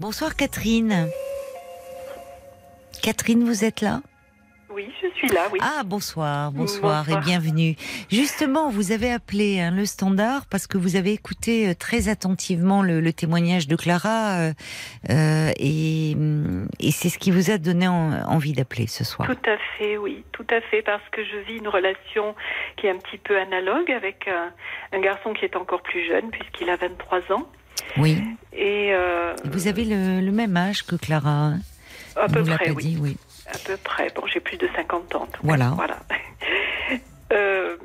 Bonsoir Catherine. Catherine, vous êtes là? Oui, je suis là, oui. Ah, bonsoir, bonsoir, et bienvenue. Justement, vous avez appelé hein, le standard parce que vous avez écouté euh, très attentivement le, témoignage de Clara euh, euh, et, c'est ce qui vous a donné envie d'appeler ce soir. Tout à fait, oui, tout à fait, parce que je vis une relation qui est un petit peu analogue avec un, garçon qui est encore plus jeune puisqu'il a 23 ans. Oui. Et, vous avez le, même âge que Clara hein À peu près, oui. oui à peu près. Bon, j'ai plus de 50 ans. Voilà. Voilà. Euh,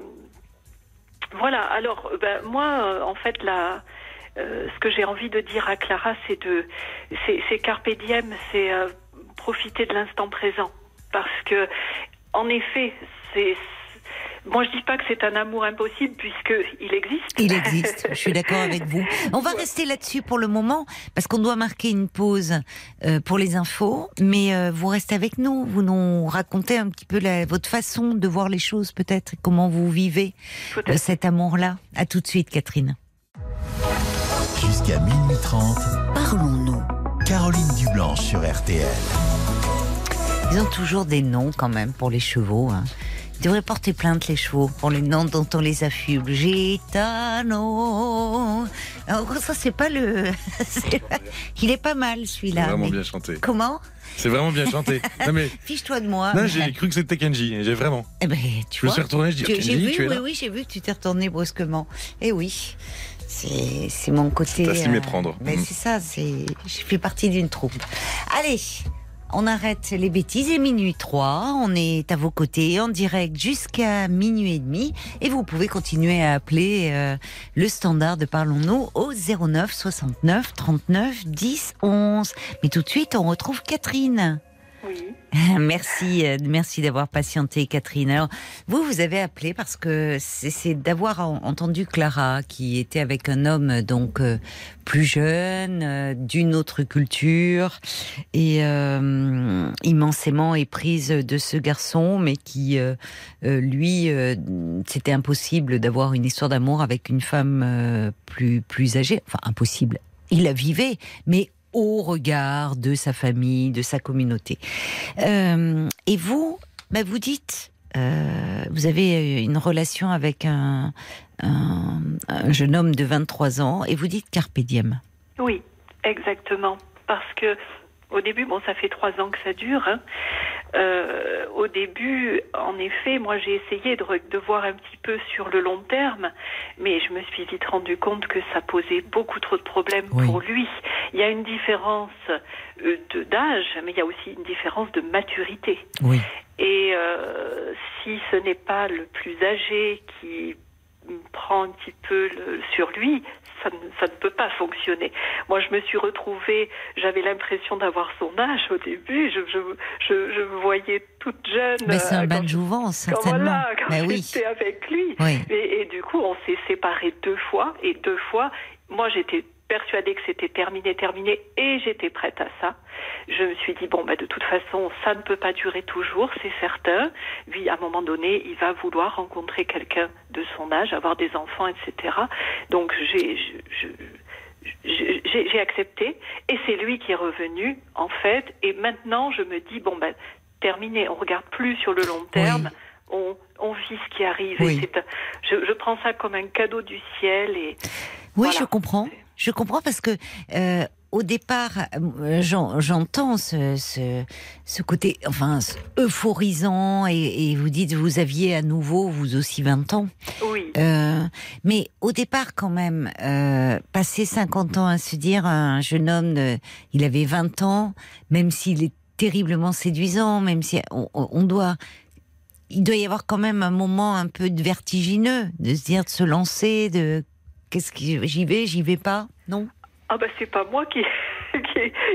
voilà. Alors, ben, moi, euh, en fait, la, euh, ce que j'ai envie de dire à Clara, c'est de, c'est carpe diem, c'est profiter de l'instant présent, parce que, en effet, c'est moi, je dis pas que c'est un amour impossible puisqu'il existe. Il existe, je suis d'accord avec vous. On va rester là-dessus pour le moment parce qu'on doit marquer une pause euh, pour les infos, mais euh, vous restez avec nous, vous nous racontez un petit peu votre façon de voir les choses peut-être, comment vous vivez euh, cet amour-là. À tout de suite, Catherine. Jusqu'à minuit 30, parlons-nous. Caroline Dublanche sur RTL. Ils ont toujours des noms quand même pour les chevaux. Hein. Ils devraient porter plainte les chevaux pour les noms dont on les affuble. Gitano. Alors ça c'est pas le. Il est pas mal celui-là. Vraiment bien chanté. Comment c'est vraiment bien chanté. mais... Fiche-toi de moi. Non, j'ai cru que c'était Kenji. J'ai vraiment. Eh ben, tu je me suis retourné, je dis Kenji, vu, tu es oui, oui, j'ai vu que tu t'es retourné brusquement. Eh oui. C'est mon côté. C'est à s'y méprendre. Euh, mais mm. c'est ça, c'est. Je fais partie d'une troupe. Allez, on arrête les bêtises et minuit 3, on est à vos côtés en direct jusqu'à minuit et demi et vous pouvez continuer à appeler euh, le standard de Parlons-nous au 09 69 39 10 11. Mais tout de suite, on retrouve Catherine. Merci, euh, merci d'avoir patienté, Catherine. Alors, vous, vous avez appelé parce que c'est d'avoir entendu Clara, qui était avec un homme donc euh, plus jeune, euh, d'une autre culture, et immensément éprise de ce garçon, mais qui, lui, c'était impossible d'avoir une histoire d'amour avec une femme plus plus âgée. Enfin, impossible. Il la vivait, mais au regard de sa famille, de sa communauté. Euh, et vous, bah vous dites, euh, vous avez une relation avec un, jeune homme de 23 ans et vous dites carpe diem. Oui, exactement. Parce que au début, bon, ça fait trois ans que ça dure. Hein. Euh, au début, en effet, moi j'ai essayé de, de, voir un petit peu sur le long terme, mais je me suis vite rendu compte que ça posait beaucoup trop de problèmes pour lui. Il y a une différence euh, d'âge, mais il y a aussi une différence de maturité. Oui. Et euh, si ce n'est pas le plus âgé qui prend un petit peu le, sur lui, ça ne, ça ne, peut pas fonctionner. Moi, je me suis retrouvée, j'avais l'impression d'avoir son âge au début, je, je, je, je me voyais toute jeune. Mais c'est un euh, bain de jouvence, certainement. Voilà, quand j'étais avec lui. Et, et, du coup, on s'est séparés deux fois, et deux fois, moi j'étais persuadée que c'était terminé, terminé, et j'étais prête à ça. Je me suis dit, bon, bah, de toute façon, ça ne peut pas durer toujours, c'est certain. Lui, à un moment donné, il va vouloir rencontrer quelqu'un de son âge, avoir des enfants, etc. Donc, j'ai, j'ai accepté, et c'est lui qui est revenu, en fait, et maintenant, je me dis, bon, ben, terminé, on regarde plus sur le long terme. On, on, vit ce qui arrive. je, je, prends ça comme un cadeau du ciel. Et oui, je comprends. Je comprends parce que euh, au départ, euh, j'entends ce, ce, côté, enfin, euphorisant, et, vous dites vous aviez à nouveau vous aussi 20 ans. Oui. Euh, mais au départ, quand même, euh, passer 50 ans à se dire un jeune homme, il avait 20 ans, même s'il est terriblement séduisant, même si on, on doit il doit y avoir quand même un moment un peu de vertigineux, de se dire de se lancer, de Qu'est-ce qui j'y vais, j'y vais pas Non? Ah bah c'est pas moi qui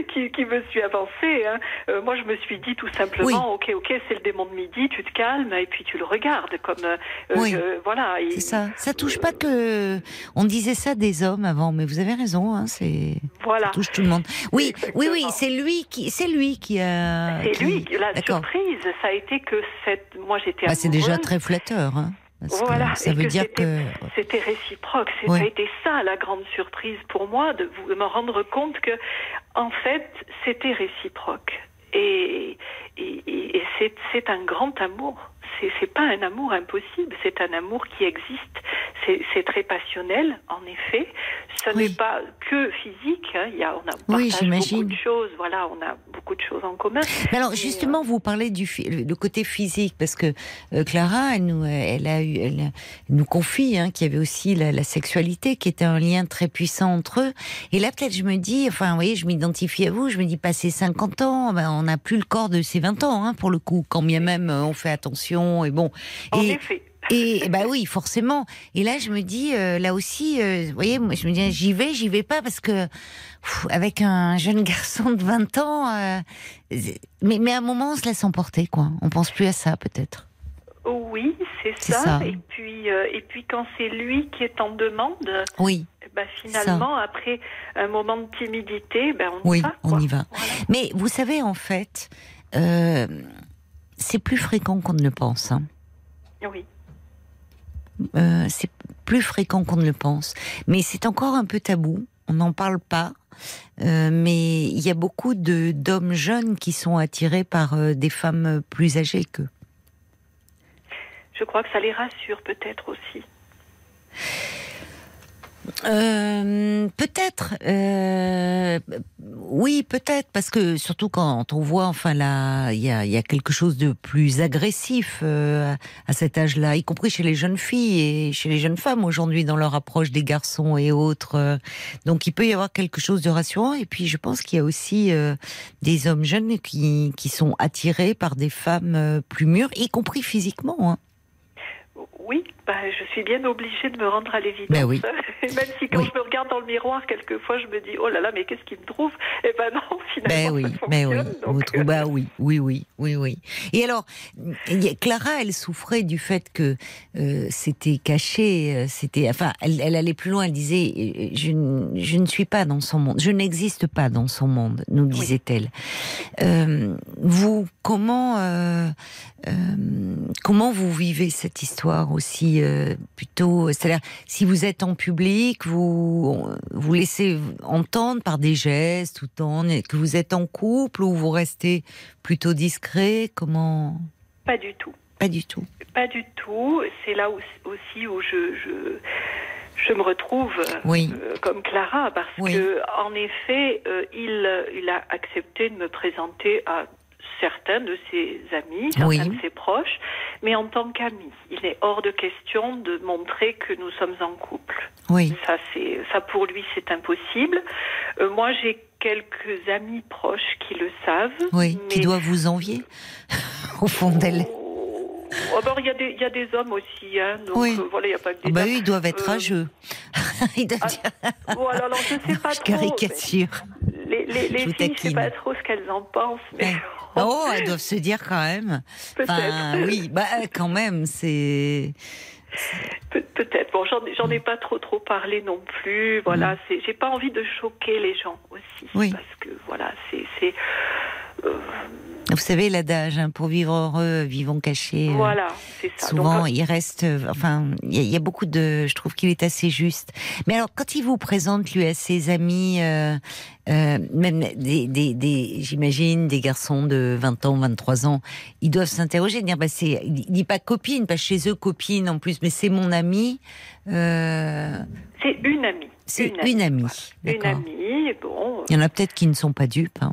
qui, qui, me suis avancée. Hein. Euh, moi, je me suis dit tout simplement, ok, ok, c'est le démon de midi, tu te calmes et puis tu le regardes comme euh, oui. voilà. C'est ça. Ça touche pas que. On disait ça des hommes avant, mais vous avez raison. Hein, c'est. Voilà. Ça touche tout le monde. Oui, oui, oui. C'est lui qui, c'est lui qui a. C'est lui. La surprise, ça a été que cette. Moi, j'étais. Bah, c'est déjà très flatteur. Hein. Voilà. ça veut dire que c'était réciproque. Ça a été ça la grande surprise pour moi de, de me rendre compte que en fait c'était réciproque. Et, et, et c'est un grand amour c'est pas un amour impossible, c'est un amour qui existe. C'est très passionnel, en effet. Ce n'est pas que physique. Hein. Il y a, on a oui, beaucoup de choses. Voilà, on a beaucoup de choses en commun. alors, justement, euh, vous parlez du le côté physique parce que euh, Clara, elle nous, elle a eu, elle, nous confie hein, qu'il y avait aussi la, la, sexualité qui était un lien très puissant entre eux. Et là, peut-être, je me dis, enfin, vous voyez, je m'identifie à vous. Je me dis, passé 50 ans, ben, on n'a plus le corps de ses 20 ans, hein, pour le coup. Quand bien même euh, on fait attention et bon. En effet. Et bah oui, forcément. Et là, je me dis, euh, là aussi, euh, vous voyez, moi, je me dis, j'y vais, j'y vais pas, parce que avec un jeune garçon de 20 ans, euh, mais, mais à un moment, on se laisse emporter, quoi. On pense plus à ça, peut-être. Oui, c'est ça. Et puis, et puis quand c'est lui qui est en demande, oui. Bah, finalement, après un moment de timidité, ben on oui, y va. on y va. Mais vous savez, en fait, c'est plus fréquent qu'on ne le pense. Hein. Oui. Euh, c'est plus fréquent qu'on ne le pense. Mais c'est encore un peu tabou. On n'en parle pas. Euh, mais il y a beaucoup d'hommes jeunes qui sont attirés par euh, des femmes plus âgées qu'eux. Je crois que ça les rassure peut-être aussi. Euh, peut-être, euh, oui, peut-être, parce que surtout quand on voit, enfin là, il y a, y a, quelque chose de plus agressif euh, à cet âge-là, y compris chez les jeunes filles et chez les jeunes femmes aujourd'hui dans leur approche des garçons et autres. Euh. Donc il peut y avoir quelque chose de rassurant. Et puis je pense qu'il y a aussi euh, des hommes jeunes qui, qui sont attirés par des femmes plus mûres, y compris physiquement. Hein. Oui, bah, je suis bien obligée de me rendre à l'évidence. Ben oui. Même si quand je me regarde dans le miroir, quelquefois, je me dis, oh là là, mais qu'est-ce qu'il me trouve? Eh ben non, finalement. Ben oui, mais oui. Euh, bah oui, oui, oui, oui, oui. Et alors, Clara, elle souffrait du fait que euh, c'était caché, euh, c'était, enfin, elle, elle, allait plus loin. Elle disait, je, je, ne suis pas dans son monde, je n'existe pas dans son monde, nous disait-elle. Euh, vous, comment, comment vous vivez cette histoire aussi euh, plutôt, c'est-à-dire si vous êtes en public, vous vous laissez entendre par des gestes temps que vous êtes en couple ou vous restez plutôt discret, comment? Pas du tout. Pas du tout. Pas du tout. C'est là aussi où je, je je me retrouve oui. Euh, comme Clara parce que en effet euh, il il a accepté de me présenter à certains de ses amis, certains de ses proches, mais en tant qu'ami. Il est hors de question de montrer que nous sommes en couple. Oui. Ça, c'est, ça pour lui, c'est impossible. Euh, moi, j'ai quelques amis proches qui le savent. Oui, qui doivent vous envier, au fond d'elle. Oh, il y, a des, y a des hommes aussi, hein, donc oui. Euh, voilà, il n'y a pas que des oh, bah, Eux, ils doivent être euh, rageux. ils doivent ah, dire... voilà, alors, je sais pas je caricature. Les, les filles, je ne sais pas trop ce qu'elles en pensent, mais... Oh, elles doivent se dire quand même. Peut-être. oui, bah quand même, c'est. Peut-être. Bon, j'en ai pas trop trop parlé non plus. Voilà, mm. c'est. J'ai pas envie de choquer les gens aussi, oui. parce que voilà, c'est. Euh, vous savez l'adage, hein, pour vivre heureux, vivons cachés. Euh, voilà, c'est ça. Souvent, il reste, euh, enfin, il y, a beaucoup de, je trouve qu'il est assez juste. Mais alors, quand il vous présente lui à ses amis, euh, même des, des, des j'imagine, des garçons de 20 ans, 23 ans, ils doivent s'interroger, dire, bah c'est, il dit pas copine, pas chez eux copine en plus, mais c'est mon ami. C'est une amie. C'est une, amie. Une amie, bon. Il y en a peut-être qui ne sont pas dupes. Hein.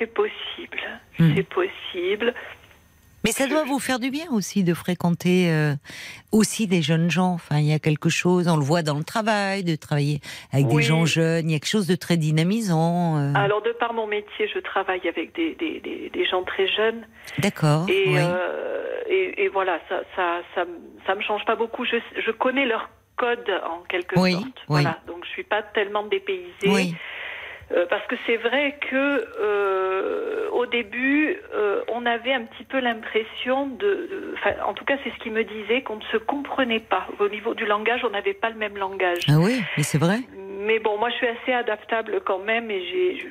C'est possible. Hmm. C'est possible. Mais ça doit vous faire du bien aussi de fréquenter euh, aussi des jeunes gens. Enfin, il y a quelque chose, on le voit dans le travail, de travailler avec des gens jeunes. Il y a quelque chose de très dynamisant. Euh. Alors, de par mon métier, je travaille avec des, des, des, gens très jeunes. D'accord. Et, euh, et, et, voilà, ça, ça, ça, ça, me change pas beaucoup. Je, je connais leur code en quelque sorte. Voilà. Donc, je suis pas tellement dépaysée. Euh, parce que c'est vrai que euh, au début, euh, on avait un petit peu l'impression de, en tout cas, c'est ce qu'il me disait, qu'on ne se comprenait pas. Au niveau du langage, on n'avait pas le même langage. Ah oui, mais c'est vrai. Mais bon, moi, je suis assez adaptable quand même, et j'ai,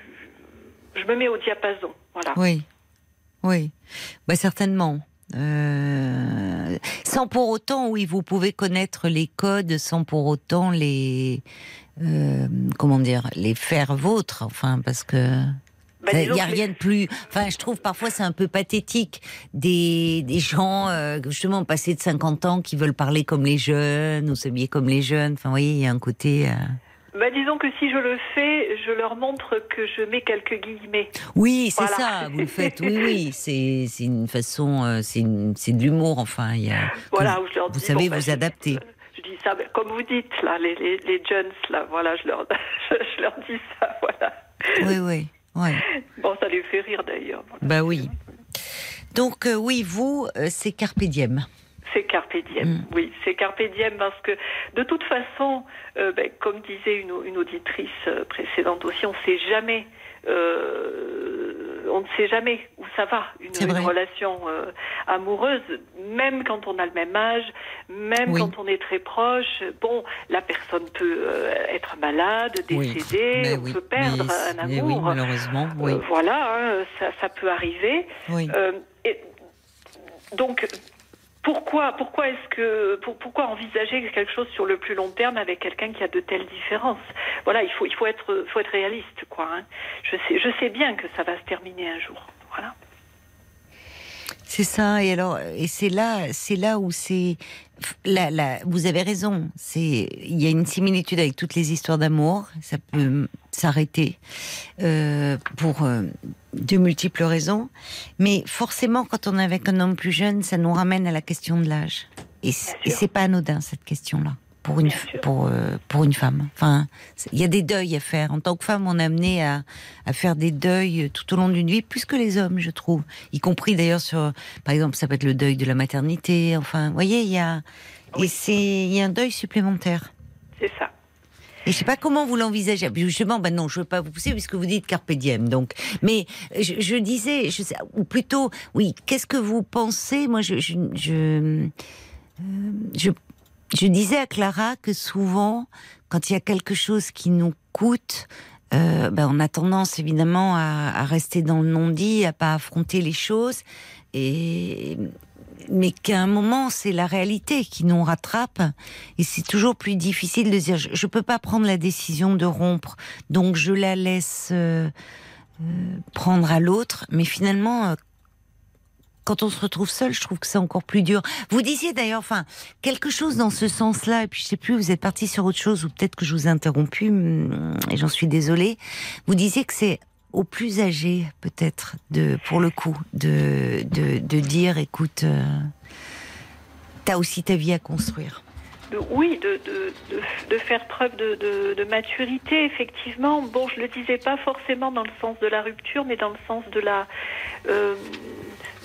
je, me mets au diapason, voilà. Oui, oui, bah certainement. Euh, sans pour autant, oui, vous pouvez connaître les codes, sans pour autant les, euh, comment dire, les faire vôtres. Enfin, parce que il n'y a rien de plus. Enfin, je trouve parfois c'est un peu pathétique des, des gens euh, justement passés de 50 ans qui veulent parler comme les jeunes ou s'habiller comme les jeunes. Enfin, vous voyez, il y a un côté. Bah, disons que si je le fais, je leur montre que je mets quelques guillemets. Oui, c'est Voilà. ça. Vous le faites. Oui, oui. C'est c'est une façon. euh, c'est une- c'est de l'humour. Enfin, il y a. Voilà, où je leur vous savez bon, bah, vous je- adapter. Je dis ça, comme vous dites, là, les, les, les jeunes, là, voilà, je leur, je, je leur dis ça, voilà. Oui, oui, oui. Bon, ça les fait rire d'ailleurs. voilà. Bah oui. Donc euh, oui, vous, euh, c'est carpe diem. C'est carpe diem, Mm. oui, c'est carpe diem parce que de toute façon, euh, ben, comme disait une, une auditrice euh, précédente aussi, on ne sait jamais, euh, on ne sait jamais où ça va une, une relation euh, amoureuse, même quand on a le même âge, même Oui. quand on est très proche. Bon, la personne peut être malade, Oui. Mais on oui. peut perdre Mais- un amour. malheureusement, oui. Voilà, hein, ça, ça peut arriver. Et donc, pourquoi, pourquoi est-ce que, pour- pourquoi envisager quelque chose sur le plus long terme avec quelqu'un qui a de telles différences? Voilà, il faut, il faut être, faut être réaliste, quoi. hein. Je sais, je sais bien que ça va se terminer un jour. Voilà. C'est ça. Et alors, et c'est là, c'est là où c'est. Vous avez raison. C'est, il y a une similitude avec toutes les histoires d'amour. Ça peut s'arrêter euh, pour euh, de multiples raisons. Mais forcément, quand on est avec un homme plus jeune, ça nous ramène à la question de l'âge. Et c'est pas anodin cette question-là pour une pour euh, pour une femme. Enfin, il y a des deuils à faire. En tant que femme, on est amené à à faire des deuils tout au long d'une vie, plus que les hommes, je trouve. Y compris d'ailleurs sur, par exemple, ça peut être le deuil de la maternité. Enfin, vous voyez, il y a et c'est il y a un deuil supplémentaire. C'est ça. Et je sais pas comment vous l'envisagez. Justement, ben non, je veux pas vous pousser puisque vous dites carpe diem. Donc, mais je, je disais, je sais, ou plutôt, oui. Qu'est-ce que vous pensez? Moi, je, je, je, euh, je, je disais à Clara que souvent, quand il y a quelque chose qui nous coûte, euh, ben on a tendance évidemment à, à rester dans le non-dit, à pas affronter les choses, et mais qu'à un moment c'est la réalité qui nous rattrape, et c'est toujours plus difficile de dire je, je peux pas prendre la décision de rompre, donc je la laisse euh, euh, prendre à l'autre, mais finalement. Quand on se retrouve seul, je trouve que c'est encore plus dur. Vous disiez d'ailleurs, enfin, quelque chose dans ce sens-là, et puis je sais plus, vous êtes parti sur autre chose, ou peut-être que je vous ai interrompu, hum, et j'en suis désolée. Vous disiez que c'est aux plus âgés, peut-être, de, pour le coup, de, de, dire, écoute, euh, t'as aussi ta vie à construire. Oui, de, de, de, faire preuve de, maturité, effectivement. Bon, je le disais pas forcément dans le sens de la rupture, mais dans le sens de la, euh,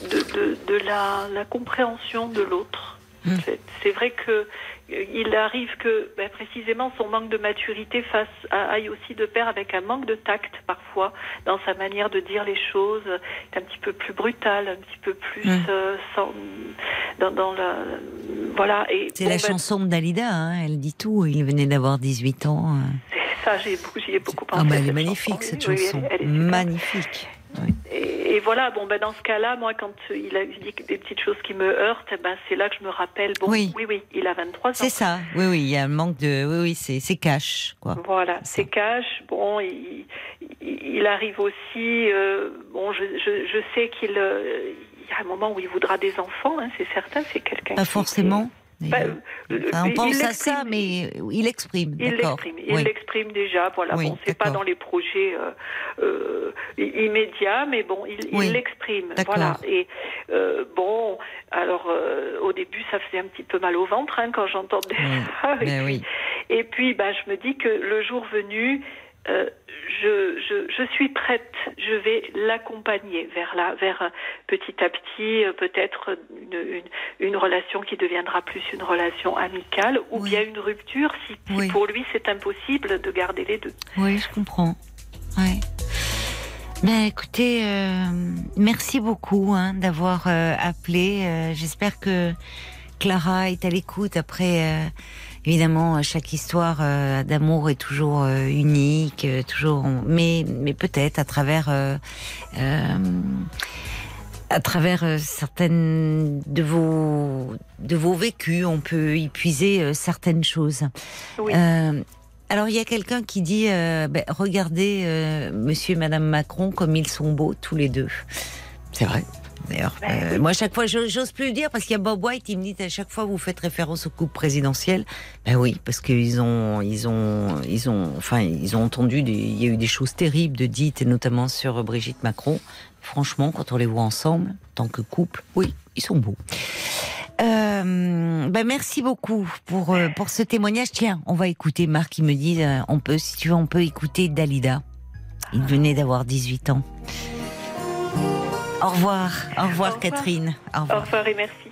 de, de, de la, la compréhension de l'autre. Mm. C'est- vrai que euh, il arrive que ben, précisément son manque de maturité fasse, aille aussi de pair avec un manque de tact parfois dans sa manière de dire les choses, est un petit peu plus brutal, un petit peu plus Mm. euh, sans, dans, dans la voilà et C'est bon, la ben, chanson de Dalida, hein, elle dit tout. Il venait d'avoir 18 ans. C'est ça, j'y ai beaucoup pensé. Ah bah elle est magnifique chanson. cette oui, chanson, elle- elle est super. Et, et voilà, bon, ben dans ce cas-là, moi, quand il a dit des petites choses qui me heurtent, eh ben c'est là que je me rappelle. Bon, Oui. oui, oui, il a 23 ans. C'est ça, oui, oui, il y a un manque de, oui, oui, c'est, cash, quoi. Voilà, C'est cash. Bon, il, il- arrive aussi. euh, bon, je, je, je sais qu'il euh, il y a un moment où il voudra des enfants, hein, c'est certain. C'est quelqu'un. Pas forcément. qui- euh, Enfin, on pense à ça, mais il exprime, Il l'exprime, il Oui. l'exprime déjà. Voilà, Oui, bon, c'est pas dans les projets euh, euh, immédiats, mais bon, il Oui, l'exprime. Voilà. Et euh, bon, alors euh, au début, ça faisait un petit peu mal au ventre hein, quand j'entendais Oui, ça. Et ben puis, et puis, bah, je me dis que le jour venu. Euh, je, je, je suis prête, je vais l'accompagner vers là, vers euh, petit à petit euh, peut-être une, une, une relation qui deviendra plus une relation amicale ou Oui. bien une rupture si, pour lui c'est impossible de garder les deux. Oui, je comprends. Ouais. Ben, écoutez, euh, merci beaucoup hein, d'avoir euh, appelé. J'espère que Clara est à l'écoute. Après, évidemment, chaque histoire euh, d'amour est toujours euh, unique, euh, toujours, mais mais peut-être à travers euh, euh, à travers euh, certaines de vos de vos vécus, on peut y puiser euh, certaines choses. Oui. Euh, alors il y a quelqu'un qui dit euh, ben, regardez euh, Monsieur et Madame Macron comme ils sont beaux tous les deux. C'est vrai. D'ailleurs, Ben euh, moi à chaque fois, j'ose plus le dire parce qu'il y a Bob White, il me dit à chaque fois vous faites référence au couple présidentiel. Ben oui, parce qu'ils ont, ils ont, ils ont, enfin, ils ont entendu, des, il y a eu des choses terribles de dites, et notamment sur Brigitte Macron. Franchement, quand on les voit ensemble, en tant que couple, oui, ils sont beaux. Euh, ben merci beaucoup pour euh, pour ce témoignage. Tiens, on va écouter Marc qui me dit, on peut, si tu veux, on peut écouter Dalida. Il venait d'avoir 18 ans. Au revoir, au revoir, Au revoir. Catherine. Au Au revoir. revoir et merci.